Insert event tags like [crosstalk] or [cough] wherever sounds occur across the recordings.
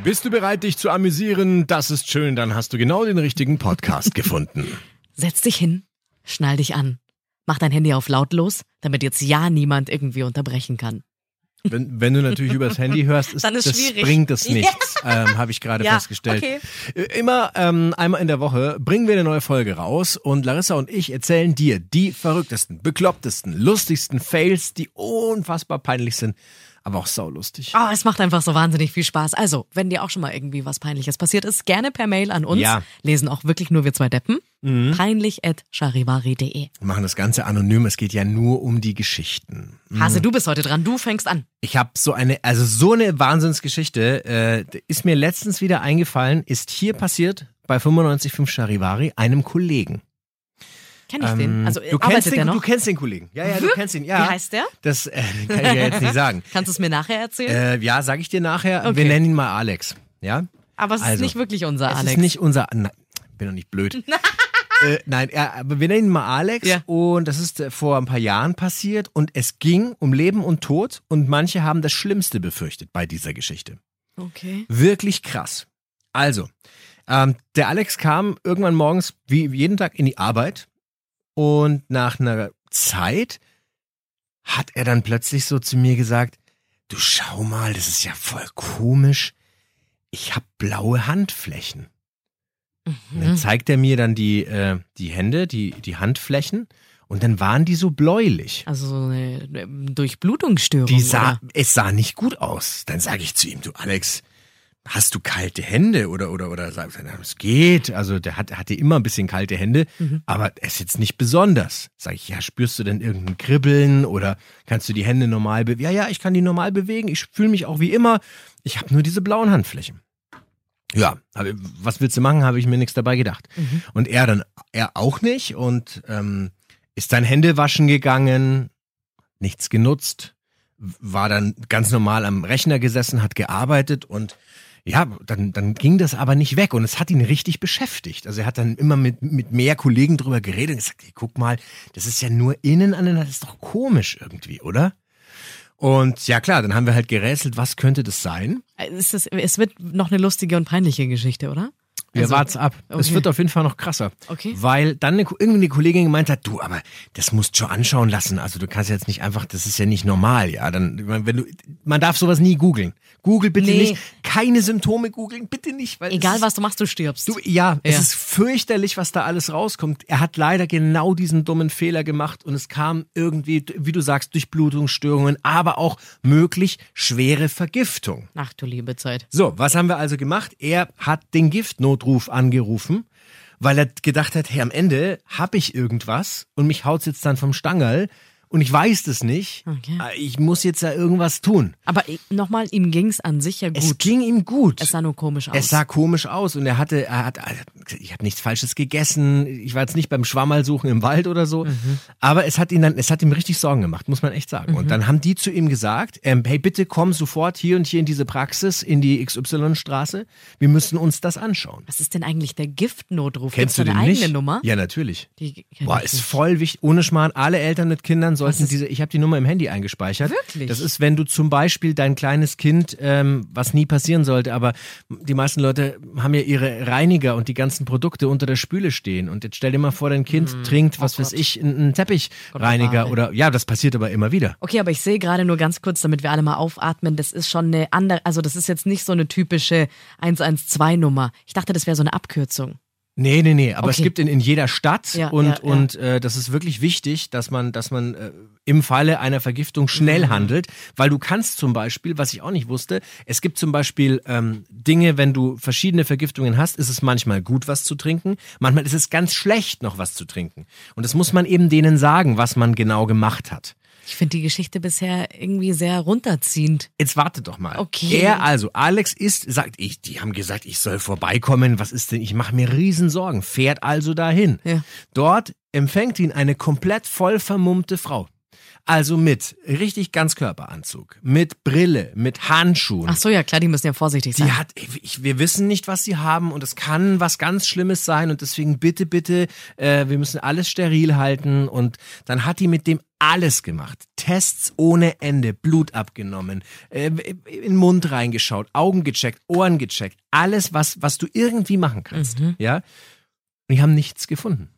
Bist du bereit, dich zu amüsieren? Das ist schön, dann hast du genau den richtigen Podcast [laughs] gefunden. Setz dich hin, schnall dich an, mach dein Handy auf lautlos, damit jetzt ja niemand irgendwie unterbrechen kann. Wenn, wenn du natürlich übers Handy hörst, ist, Dann ist das schwierig. bringt es nichts, ähm, habe ich gerade [laughs] Ja, festgestellt. okay. Immer ähm, einmal in der Woche bringen wir eine neue Folge raus und Larissa und ich erzählen dir die verrücktesten, beklopptesten, lustigsten Fails, die unfassbar peinlich sind, aber auch saulustig. Oh, es macht einfach so wahnsinnig viel Spaß. Also, wenn dir auch schon mal irgendwie was Peinliches passiert ist, gerne per Mail an uns. Ja. Lesen auch wirklich nur wir zwei Deppen. Peinlich at charivari.de. Wir machen das Ganze anonym, es geht ja nur um die Geschichten. Hase, du bist heute dran. Du fängst an. Ich habe so eine, also so eine Wahnsinnsgeschichte, äh, ist mir letztens wieder eingefallen, ist hier passiert bei 95.5 Charivari, einem Kollegen. Kenn ich den? Also, Ähm, du, kennst den, du kennst den Kollegen. Ja, ja, du kennst ihn. Ja. Wie heißt der? Das äh, kann ich dir jetzt nicht [laughs] sagen. Kannst du es mir nachher erzählen? Äh, ja, sage ich dir nachher. Wir Okay. nennen ihn mal Alex. Ja? Aber es ist also, nicht wirklich unser Es Alex. ist nicht unser. Nein, bin doch nicht blöd. [laughs] äh, nein, er, aber wir nennen ihn mal Alex Ja. und das ist äh, vor ein paar Jahren passiert und es ging um Leben und Tod und manche haben das Schlimmste befürchtet bei dieser Geschichte. okay. Wirklich krass. Also, ähm, der Alex kam irgendwann morgens wie jeden Tag in die Arbeit und nach einer Zeit hat er dann plötzlich so zu mir gesagt, du schau mal, das ist ja voll komisch. Ich habe blaue Handflächen. Mhm. dann zeigt er mir dann die, äh, die Hände, die, die Handflächen und dann waren die so bläulich. Also so eine Durchblutungsstörung. Die sah, oder? es sah nicht gut aus. Dann sage ich zu ihm, du Alex, hast du kalte Hände oder oder oder sagt er, es geht. Also der hat, hatte immer ein bisschen kalte Hände, Mhm. aber es ist jetzt nicht besonders. Sag ich, ja, spürst du denn irgendein Kribbeln oder kannst du die Hände normal bewegen? Ja, ja, ich kann die normal bewegen. Ich fühle mich auch wie immer. Ich habe nur diese blauen Handflächen. Ja, was willst du machen, habe ich mir nichts dabei gedacht. Mhm. Und er dann, er auch nicht und ähm, ist dann Hände waschen gegangen, nichts genutzt, war dann ganz normal am Rechner gesessen, hat gearbeitet und ja, dann, dann ging das aber nicht weg und es hat ihn richtig beschäftigt. Also er hat dann immer mit, mit mehr Kollegen drüber geredet und gesagt, hey, guck mal, das ist ja nur innen an das ist doch komisch irgendwie, oder? Und ja klar, dann haben wir halt gerätselt, was könnte das sein? Es, ist, es wird noch eine lustige und peinliche Geschichte, oder? Wir Also- wart's ab. Es okay. wird auf jeden Fall noch krasser. Okay. Weil dann eine, irgendwie eine Kollegin gemeint hat, du, aber das musst du schon anschauen lassen. Also du kannst jetzt nicht einfach, das ist ja nicht normal, ja. Dann, wenn du, man darf sowas nie googeln. Google bitte Nee. nicht. Keine Symptome googeln, bitte nicht. Weil Egal es was du machst, du stirbst. Du, ja, es Ja. ist fürchterlich, was da alles rauskommt. Er hat leider genau diesen dummen Fehler gemacht und es kam irgendwie, wie du sagst, Durchblutungsstörungen, aber auch möglich schwere Vergiftung. Ach du liebe Zeit. So, was haben wir also gemacht? Er hat den Giftnotruf angerufen, weil er gedacht hat, hey, am Ende hab ich irgendwas und mich haut's jetzt dann vom Stangerl und ich weiß das nicht. Okay. Äh, Ich muss jetzt da irgendwas tun. Aber nochmal, ihm ging's an sich ja gut. Es ging ihm gut. Es sah nur komisch aus. Es sah komisch aus und er hatte, er hat, ich habe nichts Falsches gegessen. Ich war jetzt nicht beim Schwammerl suchen im Wald oder so, Mhm. aber es hat ihn dann, es hat ihm richtig Sorgen gemacht, muss man echt sagen. Mhm. Und dann haben die zu ihm gesagt, ähm, hey bitte komm sofort hier und hier in diese Praxis in die XY-Straße. Wir müssen uns das anschauen. Was ist denn eigentlich der Giftnotruf? Kennst Gibt's du da den eine nicht? eigene Nummer? Ja natürlich. Die Boah, ist nicht. voll wichtig. Ohne Schmarrn, alle Eltern mit Kindern sollten diese, ich habe die Nummer im Handy eingespeichert. Wirklich? Das ist, wenn du zum Beispiel dein kleines Kind, ähm, was nie passieren sollte, aber die meisten Leute haben ja ihre Reiniger und die ganzen Produkte unter der Spüle stehen. Und jetzt stell dir mal vor, dein Kind trinkt, was weiß ich, einen, Teppichreiniger oder, ja, das passiert aber immer wieder. Okay, aber ich sehe gerade nur ganz kurz, damit wir alle mal aufatmen, das ist schon eine andere, also das ist jetzt nicht so eine typische 112-Nummer. Ich dachte, das wäre so eine Abkürzung. Nee, nee, nee, aber es Okay. gibt in, in jeder Stadt Ja, und, ja, ja. und äh, das ist wirklich wichtig, dass man, dass man äh, im Falle einer Vergiftung schnell Mhm. handelt, weil du kannst zum Beispiel, was ich auch nicht wusste, es gibt zum Beispiel ähm, Dinge, wenn du verschiedene Vergiftungen hast, ist es manchmal gut, was zu trinken, manchmal ist es ganz schlecht, noch was zu trinken. Und das muss man eben denen sagen, was man genau gemacht hat. Ich finde die Geschichte bisher irgendwie sehr runterziehend. Jetzt warte doch mal. Okay. Er also, Alex ist, sagt ich, die haben gesagt, ich soll vorbeikommen. Was ist denn? Ich mache mir Riesensorgen. Fährt also dahin. Ja. Dort empfängt ihn eine komplett voll vermummte Frau. Also mit richtig Ganzkörperanzug, mit Brille, mit Handschuhen. Ach so, ja klar, die müssen ja vorsichtig sein. Die hat, ich, wir wissen nicht, was sie haben und es kann was ganz Schlimmes sein und deswegen bitte, bitte, äh, wir müssen alles steril halten und dann hat die mit dem alles gemacht. Tests ohne Ende, Blut abgenommen, äh, in den Mund reingeschaut, Augen gecheckt, Ohren gecheckt, alles, was, was du irgendwie machen kannst. Mhm. Ja? Und die haben nichts gefunden.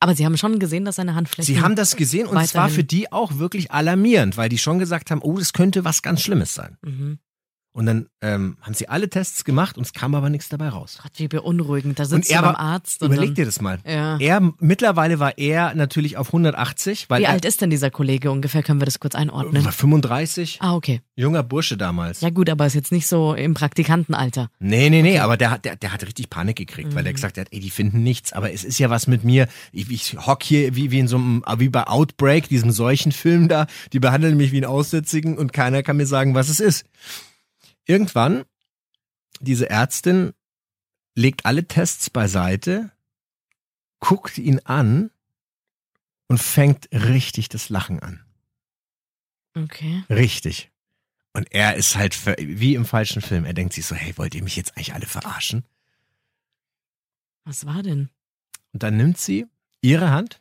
Aber sie haben schon gesehen, dass seine Handflächen. Sie haben das gesehen und es war weiterhin- für die auch wirklich alarmierend, weil die schon gesagt haben, oh, das könnte was ganz Schlimmes sein. Mhm. Und dann ähm, haben sie alle Tests gemacht und es kam aber nichts dabei raus. Gott, wie beunruhigend. Da Und sitzt du er beim Arzt. Und überleg dann, dir das mal. Ja. Er, mittlerweile war er natürlich auf 180, weil Wie er alt ist denn dieser Kollege ungefähr? Können wir das kurz einordnen? war 35, Ah, okay. junger Bursche damals. Ja gut, aber ist jetzt nicht so im Praktikantenalter. Nee, nee, nee, aber der, hat- der, der hat richtig Panik gekriegt, Mhm. weil er gesagt hat, ey, die finden nichts, aber es ist ja was mit mir. Ich, ich hock hier wie, wie in so einem, wie bei Outbreak, diesem Seuchenfilm da, die behandeln mich wie einen Aussätzigen und keiner kann mir sagen, was es ist. Irgendwann, diese Ärztin legt alle Tests beiseite, guckt ihn an und fängt richtig das Lachen an. Okay. Richtig. Und er ist halt ver- wie im falschen Film. Er denkt sich so, hey, wollt ihr mich jetzt eigentlich alle verarschen? Was war denn? Und dann nimmt sie ihre Hand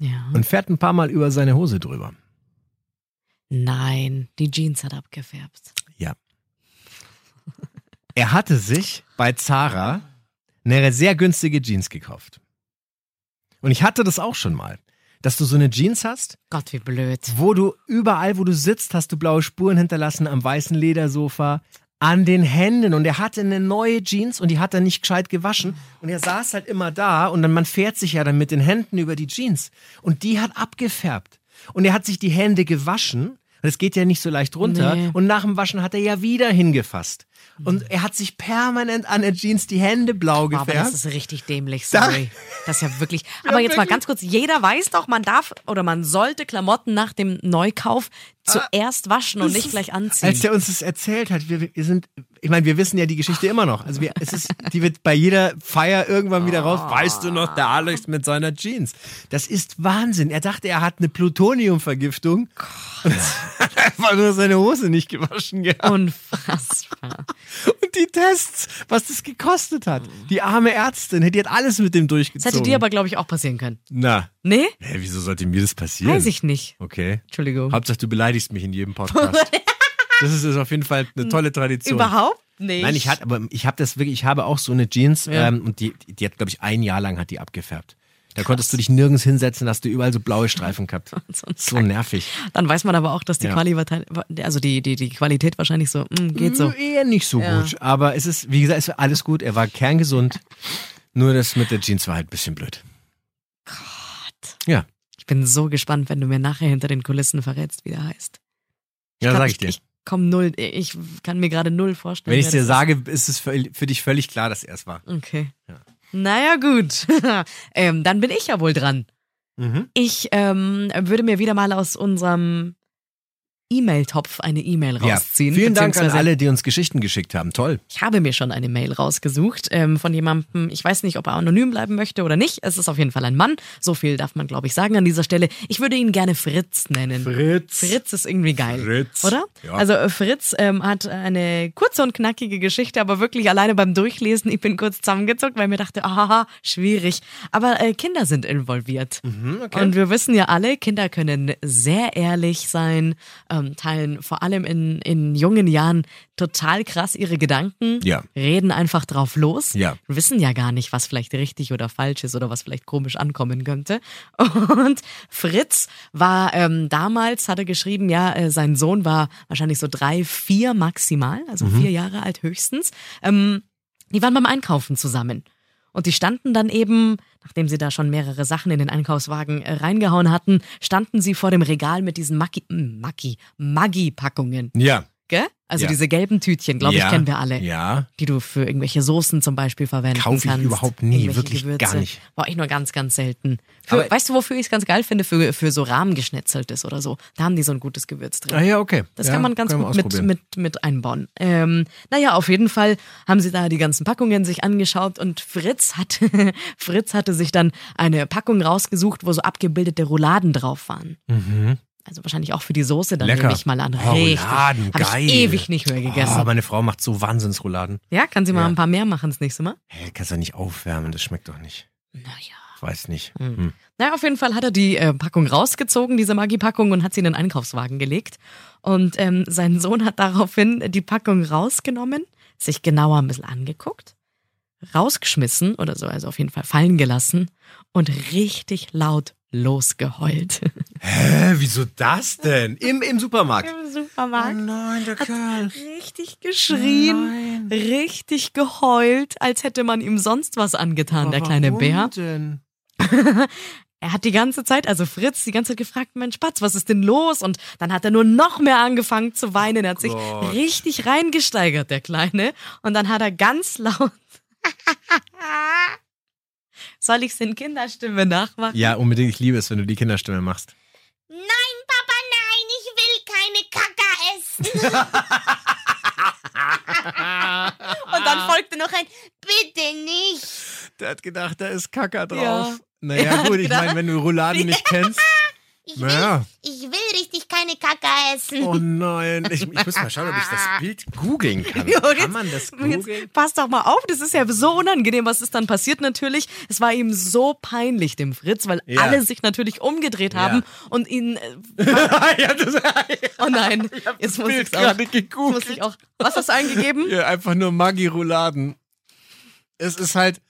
Ja. und fährt ein paar Mal über seine Hose drüber. Nein, die Jeans hat abgefärbt. Ja. Er hatte sich bei Zara eine sehr günstige Jeans gekauft. Und ich hatte das auch schon mal, dass du so eine Jeans hast, Gott, wie blöd. wo du überall, wo du sitzt, hast du blaue Spuren hinterlassen am weißen Ledersofa, an den Händen. Und er hatte eine neue Jeans und die hat er nicht gescheit gewaschen. Und er saß halt immer da und dann man fährt sich ja dann mit den Händen über die Jeans. Und die hat abgefärbt. Und er hat sich die Hände gewaschen. Es geht ja nicht so leicht runter. Nee. Und nach dem Waschen hat er ja wieder hingefasst. Und er hat sich permanent an der Jeans die Hände blau Boah, aber gefärbt. das ist richtig dämlich, sorry. Das ist ja wirklich. [laughs] Aber jetzt mal ganz kurz, jeder weiß doch, man darf oder man sollte Klamotten nach dem Neukauf zuerst waschen und nicht gleich anziehen. Als der uns das erzählt hat, wir, wir sind, ich meine, wir wissen ja die Geschichte immer noch. Also wir, es ist, die wird bei jeder Feier irgendwann wieder raus. Weißt du noch, der Alex mit seiner Jeans. Das ist Wahnsinn. Er dachte, er hat eine Plutoniumvergiftung. Und [laughs] hat einfach nur seine Hose nicht gewaschen gehabt. Unfassbar. Die Tests, was das gekostet hat. Die arme Ärztin, die hat alles mit dem Das durchgezogen. hätte dir aber, glaube ich, auch passieren können. Na, Nee? hä, wieso sollte mir das passieren? Weiß ich nicht. Okay. Entschuldigung. Hauptsache, du beleidigst mich in jedem Podcast. [laughs] Das ist, ist auf jeden Fall eine tolle Tradition. Überhaupt nicht. Nein, ich hatte, aber ich habe das wirklich, ich habe auch so eine Jeans Ja. ähm, und die, die hat, glaube ich, ein Jahr lang hat die abgefärbt. Da konntest du dich nirgends hinsetzen, hast du überall so blaue Streifen gehabt. [laughs] So nervig. Dann weiß man aber auch, dass die, Ja. Quali, also die, die, die Qualität wahrscheinlich so, mm, geht so. Eher nicht so Ja. gut. Aber es ist, wie gesagt, es war alles gut. Er war kerngesund. Nur das mit der Jeans war halt ein bisschen blöd. Gott. Ja. Ich bin so gespannt, wenn du mir nachher hinter den Kulissen verrätst, wie der heißt. Ja, kann- sag ich dir. Ich komm null, ich kann mir gerade null vorstellen. Wenn ich dir sage, ist es für, für dich völlig klar, dass er es war. Okay. Ja. Naja, gut. [laughs] ähm, dann bin ich ja wohl dran. Mhm. Ich ähm, würde mir wieder mal aus unserem E-Mail-Topf eine E-Mail Ja. rausziehen. Vielen Dank an alle, die uns Geschichten geschickt haben. Toll. Ich habe mir schon eine Mail rausgesucht ähm, von jemandem, ich weiß nicht, ob er anonym bleiben möchte oder nicht. Es ist auf jeden Fall ein Mann. So viel darf man, glaube ich, sagen an dieser Stelle. Ich würde ihn gerne Fritz nennen. Fritz. Fritz ist irgendwie geil. Fritz. Oder? Ja. Also äh, Fritz ähm, hat eine kurze und knackige Geschichte, aber wirklich alleine beim Durchlesen, ich bin kurz zusammengezuckt, weil mir dachte, aha, schwierig. Aber äh, Kinder sind involviert. Mhm, okay. Und wir wissen ja alle, Kinder können sehr ehrlich sein, ähm, teilen vor allem in, in jungen Jahren total krass ihre Gedanken, Ja. reden einfach drauf los, Ja. wissen ja gar nicht, was vielleicht richtig oder falsch ist oder was vielleicht komisch ankommen könnte. [laughs] Und Fritz war ähm, damals, hat er geschrieben, ja, äh, sein Sohn war wahrscheinlich so drei, vier maximal, also Mhm. vier Jahre alt höchstens. Ähm, die waren beim Einkaufen zusammen. Und die standen dann eben, nachdem sie da schon mehrere Sachen in den Einkaufswagen äh, reingehauen hatten, standen sie vor dem Regal mit diesen Maggi, Maggi, Maggi-Packungen. Ja. Gell? Also Ja. diese gelben Tütchen, glaube Ja, ich, kennen wir alle. Ja. Die du für irgendwelche Soßen zum Beispiel verwenden Kauf ich kannst. überhaupt nie, wirklich Gewürze. gar nicht. Boah, ich nur ganz, ganz selten. Für, weißt du, wofür ich es ganz geil finde? Für, für so Rahmengeschnetzeltes oder so. Da haben die so ein gutes Gewürz drin. Ah ja, okay. Das ja, kann man ganz gut mit, mit, mit einbauen. Ähm, naja, auf jeden Fall haben sie da die ganzen Packungen sich angeschaut und Fritz, hat, [laughs] Fritz hatte sich dann eine Packung rausgesucht, wo so abgebildete Rouladen drauf waren. Also wahrscheinlich auch für die Soße, dann. Lecker. nehme ich mal an. Oh. Rouladen, Hab geil. ich ewig nicht mehr gegessen. Oh, meine Frau macht so Wahnsinnsrouladen. ja, kann sie mal Ja. ein paar mehr machen das nächste Mal? Hey, kannst du nicht aufwärmen, das schmeckt doch nicht. Naja. Ich weiß nicht. Hm. Naja, auf jeden Fall hat er die äh, Packung rausgezogen, diese Maggi-Packung, und hat sie in den Einkaufswagen gelegt. Und ähm, sein Sohn hat daraufhin die Packung rausgenommen, sich genauer ein bisschen angeguckt, rausgeschmissen oder so, also auf jeden Fall fallen gelassen und richtig laut losgeheult. [laughs] Hä, wieso das denn? Im, im Supermarkt. Im Supermarkt. nein, der Kerl. Richtig geschrien, richtig geheult, als hätte man ihm sonst was angetan, der kleine Bär. Denn? [laughs] Er hat die ganze Zeit, also Fritz, die ganze Zeit gefragt, mein Spatz, was ist denn los? Und dann hat er nur noch mehr angefangen zu weinen. Er hat sich Gott. richtig reingesteigert, der Kleine. Und dann hat er ganz laut. [laughs] Soll ich es in Kinderstimme nachmachen? Ja, unbedingt. Ich liebe es, wenn du die Kinderstimme machst. Nein, Papa, nein, ich will keine Kacke essen. [laughs] Und dann folgte noch ein Bitte nicht. Der hat gedacht, da ist Kacker drauf. Ja. Naja, gut, ich meine, wenn du Rouladen nicht [laughs] kennst. Ich will, Naja. ich will keine Kacke essen. Oh nein. Ich, ich muss mal schauen, ob ich das Bild googeln kann. [laughs] Ja, und Kann man das googeln? Jetzt pass doch mal auf, das ist ja so unangenehm. Was ist dann passiert natürlich? Es war ihm so peinlich, dem Fritz, weil Ja. alle sich natürlich umgedreht haben Ja. und ihn. Äh, [laughs] ja, das, oh nein, jetzt muss Bild auch. Jetzt muss ich auch. Was hast du eingegeben? Ja, einfach nur Maggi Rouladen. Es ist halt.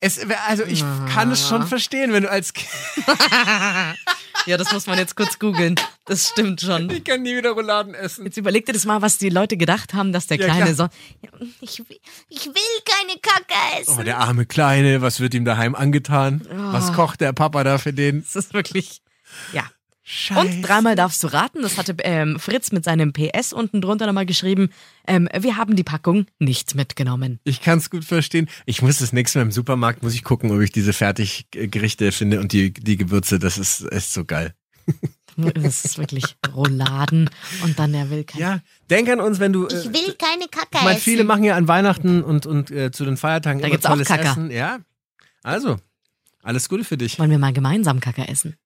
Es, also ich kann es schon verstehen, wenn du als Kind. [laughs] Ja, das muss man jetzt kurz googeln. Das stimmt schon. Ich kann nie wieder Rouladen essen. Jetzt überleg dir das mal, was die Leute gedacht haben, dass der Ja, kleine klar. so. Ich will, ich will keine Kacke essen. Oh, der arme Kleine, was wird ihm daheim angetan? Oh. Was kocht der Papa da für den? Das ist wirklich. Ja. Scheiße. Und dreimal darfst du raten, das hatte ähm, Fritz mit seinem PS unten drunter nochmal geschrieben. Ähm, wir haben die Packung nicht mitgenommen. Ich kann es gut verstehen. Ich muss das nächste Mal im Supermarkt, muss ich gucken, ob ich diese Fertiggerichte finde und die, die Gewürze. Das ist echt so geil. Das ist wirklich Rouladen und dann er will kein. Ja, denk an uns, wenn du. Ich Äh, will keine Kacke ich meine, essen. viele machen ja an Weihnachten und, und äh, zu den Feiertagen Da immer gibt's auch tolles Kacker. Essen. Ja, also, alles Gute für dich. Wollen wir mal gemeinsam Kacke essen?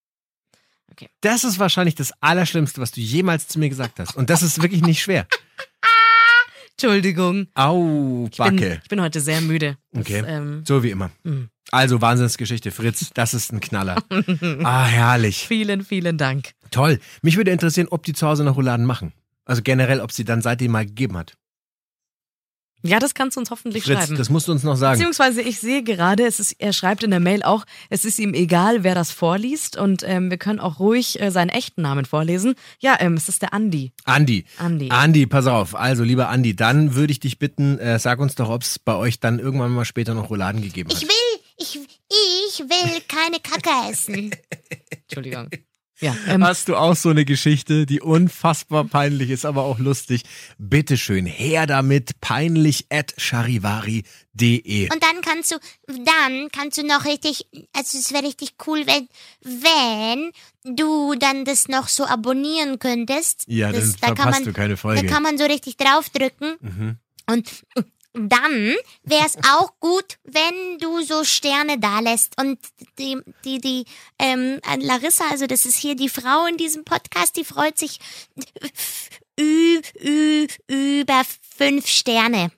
Das ist wahrscheinlich das Allerschlimmste, was du jemals zu mir gesagt hast. Und das ist wirklich nicht schwer. [laughs] Entschuldigung. Au, Ich bin, Backe. ich bin heute sehr müde. Das, Okay. ähm, So wie immer. Mhm. Also, Wahnsinnsgeschichte, Fritz, das ist ein Knaller. [laughs] Ah, herrlich. vielen, vielen Dank. Toll. Mich würde interessieren, ob die zu Hause noch Rouladen machen. Also generell, ob sie dann seitdem mal gegeben hat. Ja, das kannst du uns hoffentlich Fritz, schreiben. das musst du uns noch sagen. Beziehungsweise ich sehe gerade, es ist, er schreibt in der Mail auch, es ist ihm egal, wer das vorliest und ähm, wir können auch ruhig äh, seinen echten Namen vorlesen. Ja, ähm, es ist der Andi. Andi. Andi. Andi, pass auf. Also, lieber Andi, dann würde ich dich bitten, äh, sag uns doch, ob es bei euch dann irgendwann mal später noch Rouladen gegeben hat. Ich will, ich, ich will keine Kacke essen. [laughs] Entschuldigung. Ja, ähm, Hast du auch so eine Geschichte, die unfassbar peinlich ist, aber auch lustig? Bitteschön, her damit, peinlich at charivari.de. Und dann kannst du, dann kannst du noch richtig, also es wäre richtig cool, wenn, wenn du dann das noch so abonnieren könntest. Ja, dann das, da kann verpasst man, du keine Folge. Da kann man so richtig draufdrücken. Mhm. Und dann wäre es auch gut, wenn du so Sterne da lässt. Und die, die, die, ähm, Larissa, also das ist hier die Frau in diesem Podcast, die freut sich ü, ü, über fünf Sterne.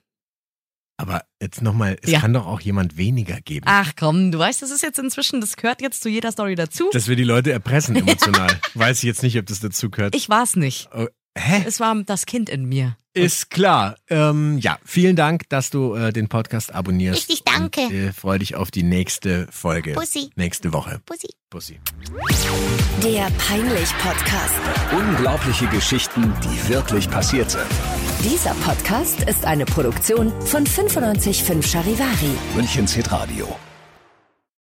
Aber jetzt nochmal, es Ja. kann doch auch jemand weniger geben. ach komm, du weißt, das ist jetzt inzwischen, das gehört jetzt zu jeder Story dazu. Dass wir die Leute erpressen emotional. [laughs] Weiß ich jetzt nicht, ob das dazu gehört. Ich war's nicht. Hä? Es war das Kind in mir. Ist klar. Ähm, ja, vielen Dank, dass du äh, den Podcast abonnierst. Richtig, danke. Und, äh, freu dich auf die nächste Folge. Pussy. Nächste Woche. Pussy. Pussy. Der Peinlich-Podcast. Unglaubliche Geschichten, die wirklich passiert sind. Dieser Podcast ist eine Produktion von 955 Charivari. Münchens Hitradio.